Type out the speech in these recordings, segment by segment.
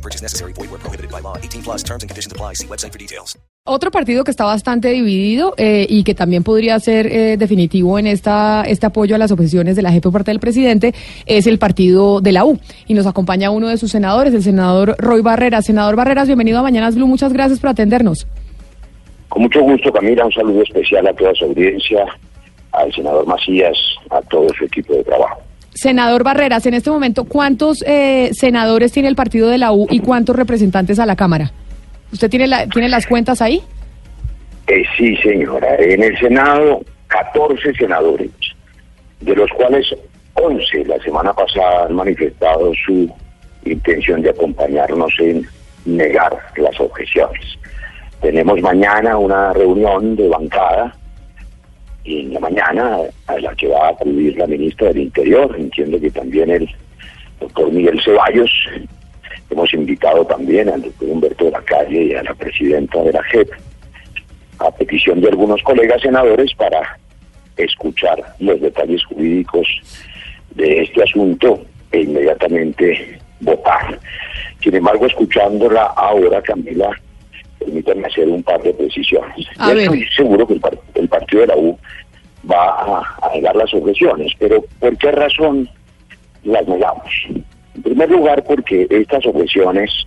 No purchase necessary. Void where prohibited by law. 18 plus terms and conditions apply. See website for details. Otro partido que está bastante dividido eh, y que también podría ser eh, definitivo en esta este apoyo a las objeciones de la JEP por parte del presidente es el partido de la U. Y nos acompaña uno de sus senadores, el senador Roy Barreras. Senador Barreras, bienvenido a Mañanas Blue. Muchas gracias por atendernos. Con mucho gusto, Camila. Un saludo especial a toda su audiencia, al senador Macías, a todo su equipo de trabajo. Senador Barreras, en este momento, ¿cuántos eh, senadores tiene el partido de la U y cuántos representantes a la Cámara? ¿Usted tiene, la, tiene las cuentas ahí? Eh, sí, señora. En el Senado, 14 senadores, de los cuales 11 la semana pasada han manifestado su intención de acompañarnos en negar las objeciones. Tenemos mañana una reunión de bancada en la mañana a la que va a acudir la ministra del Interior, entiendo que también el doctor Miguel Ceballos, hemos invitado también al doctor Humberto de la Calle y a la presidenta de la JEP, a petición de algunos colegas senadores para escuchar los detalles jurídicos de este asunto e inmediatamente votar. Sin embargo, escuchándola ahora, Camila, permítanme hacer un par de precisiones. Yo estoy seguro que el, el partido de la U va a, a negar las objeciones, pero ¿por qué razón las negamos? En primer lugar, porque estas objeciones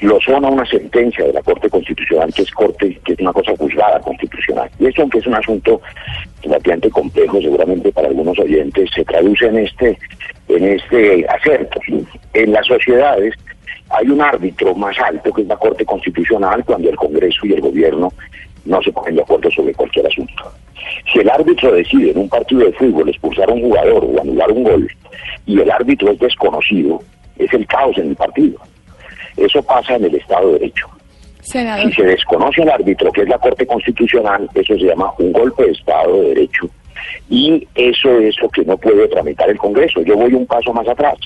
lo son a una sentencia de la Corte Constitucional, que es corte, que es una cosa juzgada constitucional. Y esto, aunque es un asunto relativamente complejo, seguramente para algunos oyentes, se traduce en este, en este acerto. En las sociedades hay un árbitro más alto, que es la Corte Constitucional, cuando el Congreso y el Gobierno no se ponen de acuerdo sobre cualquier asunto. Si el árbitro decide en un partido de fútbol expulsar a un jugador o anular un gol, y el árbitro es desconocido, es el caos en el partido. Eso pasa en el Estado de Derecho. Senador. Si se desconoce al árbitro, que es la Corte Constitucional, eso se llama un golpe de Estado de Derecho. Y eso es lo que no puede tramitar el Congreso. Yo voy un paso más atrás.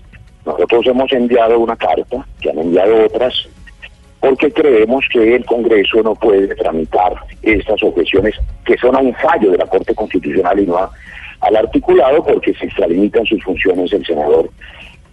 Nosotros hemos enviado una carta, que han enviado otras, porque creemos que el Congreso no puede tramitar estas objeciones que son a un fallo de la Corte Constitucional y no a- al articulado, porque se extralimitan sus funciones el senador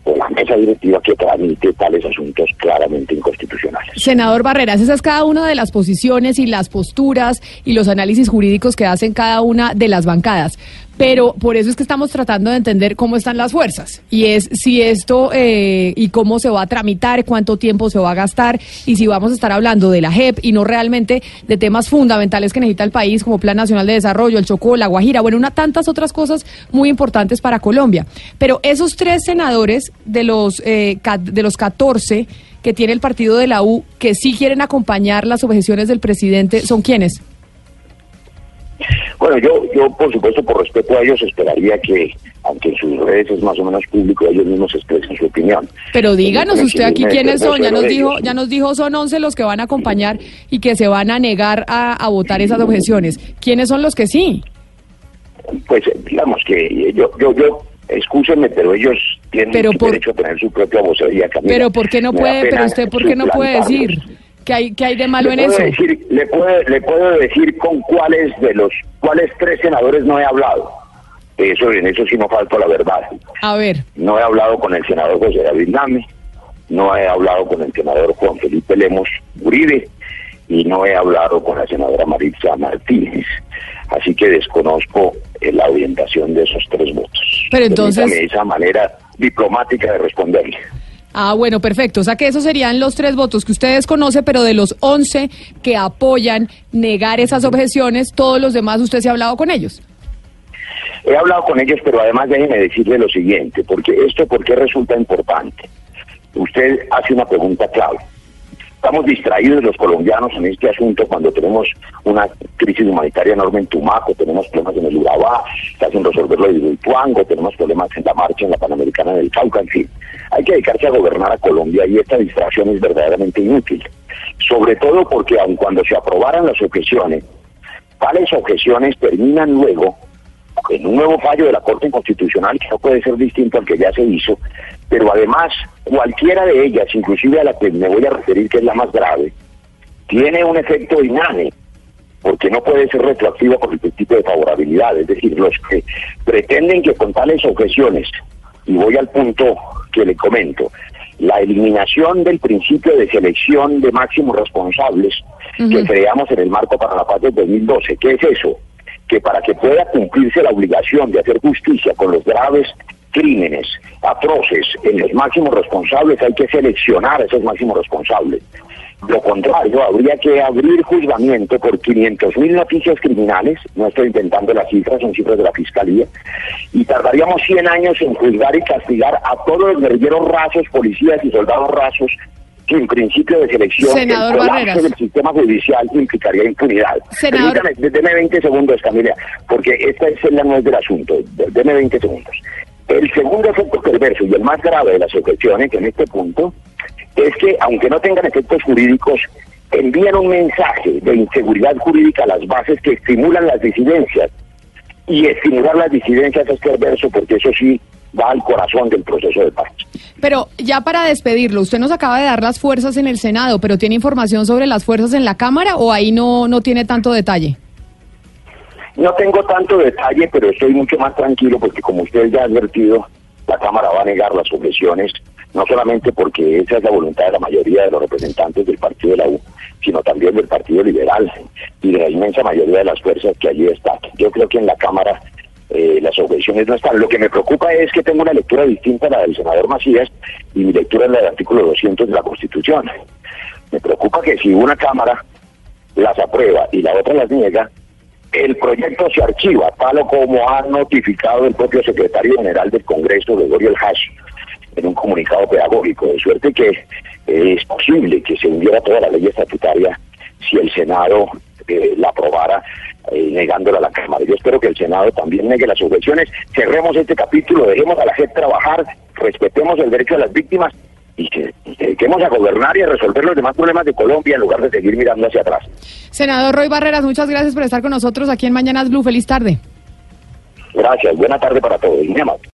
o la mesa directiva que tramite tales asuntos claramente inconstitucionales. Senador Barreras, esa es cada una de las posiciones y las posturas y los análisis jurídicos que hacen cada una de las bancadas. Pero por eso es que estamos tratando de entender cómo están las fuerzas. Y es si esto eh, y cómo se va a tramitar, cuánto tiempo se va a gastar y si vamos a estar hablando de la JEP y no realmente de temas fundamentales que necesita el país como Plan Nacional de Desarrollo, el Chocó, la Guajira, bueno, una tantas otras cosas muy importantes para Colombia. Pero esos tres senadores de los, eh, de los 14 que tiene el partido de la U que sí quieren acompañar las objeciones del presidente, ¿son quiénes? Bueno, yo, yo por supuesto, por respeto a ellos, esperaría que, aunque en sus redes es más o menos público, ellos mismos expresen su opinión. Pero díganos usted aquí quiénes son. Ya nos dijo, ellos. ya nos dijo son 11 los que van a acompañar y que se van a negar a, a votar esas objeciones. ¿Quiénes son los que sí? Pues digamos que yo, yo, yo, escúchenme, pero ellos tienen Pero por- derecho a tener su propia vocería. Camila. Pero ¿por qué no puede? Pero usted ¿por qué no puede decir? ¿Qué hay, qué hay de malo en eso? Decir, le, puedo, le puedo decir con cuáles de los cuáles tres senadores no he hablado. Eso, en eso sí no falta la verdad. A ver, No he hablado con el senador José David Name, no he hablado con el senador Juan Felipe Lemos Uribe y no he hablado con la senadora Maritza Martínez. Así que desconozco eh, la orientación de esos tres votos. Pero entonces- Permítame esa manera diplomática de responderle. Ah, bueno, perfecto. O sea que esos serían los tres votos que usted desconoce, pero de los 11 que apoyan negar esas objeciones, todos los demás usted se ha hablado con ellos. He hablado con ellos, pero además déjeme decirle lo siguiente, porque esto, ¿por qué resulta importante? Usted hace una pregunta clave. Estamos distraídos los colombianos en este asunto cuando tenemos una crisis humanitaria enorme en Tumaco, tenemos problemas en el Urabá, está sin resolverlo en Ituango, tenemos problemas en la marcha en la Panamericana del Cauca, en fin. Hay que dedicarse a gobernar a Colombia y esta distracción es verdaderamente inútil. Sobre todo porque aun cuando se aprobaran las objeciones, tales objeciones terminan luego en un nuevo fallo de la Corte Constitucional que no puede ser distinto al que ya se hizo, pero además cualquiera de ellas, inclusive a la que me voy a referir que es la más grave, tiene un efecto inane, porque no puede ser retroactiva por el principio de favorabilidad, es decir, los que pretenden que con tales objeciones, y voy al punto que le comento, la eliminación del principio de selección de máximos responsables que creamos en el marco para la paz del 2012. ¿Qué es eso? Que para que pueda cumplirse la obligación de hacer justicia con los graves crímenes atroces en los máximos responsables hay que seleccionar a esos máximos responsables. Lo contrario, habría que abrir juzgamiento por 500 mil noticias criminales, no estoy inventando las cifras, son cifras de la Fiscalía, y tardaríamos 100 años en juzgar y castigar a todos los guerrilleros rasos, policías y soldados rasos en principio de selección Senador el colapso Barreras. del sistema judicial implicaría impunidad. Senador- Permítame, deme 20 segundos, Camila, porque esta es la nuez del asunto. Deme 20 segundos. El segundo efecto perverso y el más grave de las objeciones en este punto es que, aunque no tengan efectos jurídicos, envían un mensaje de inseguridad jurídica a las bases que estimulan las disidencias. Y estimular las disidencias es perverso porque eso sí va al corazón del proceso de paz. Pero ya para despedirlo, usted nos acaba de dar las fuerzas en el Senado, pero ¿tiene información sobre las fuerzas en la Cámara o ahí no, no tiene tanto detalle? No tengo tanto detalle, pero estoy mucho más tranquilo porque como usted ya ha advertido, la Cámara va a negar las objeciones, no solamente porque esa es la voluntad de la mayoría de los representantes del Partido de la U, sino también del Partido Liberal y de la inmensa mayoría de las fuerzas que allí están. Yo creo que en la Cámara eh, las objeciones no están. Lo que me preocupa es que tengo una lectura distinta a la del senador Macías y mi lectura es la del artículo 200 de la Constitución. Me preocupa que si una Cámara las aprueba y la otra las niega, el proyecto se archiva, tal como ha notificado el propio secretario general del Congreso, Gregorio El Hash, en un comunicado pedagógico, de suerte que eh, es posible que se hundiera toda la ley estatutaria si el Senado eh, la aprobara eh, negándola a la Cámara. Yo espero que el Senado también negue las objeciones, cerremos este capítulo, dejemos a la gente trabajar, respetemos el derecho a las víctimas y que dediquemos a gobernar y a resolver los demás problemas de Colombia en lugar de seguir mirando hacia atrás. Senador Roy Barreras, muchas gracias por estar con nosotros aquí en Mañanas Blue. Feliz tarde. Gracias, buena tarde para todos.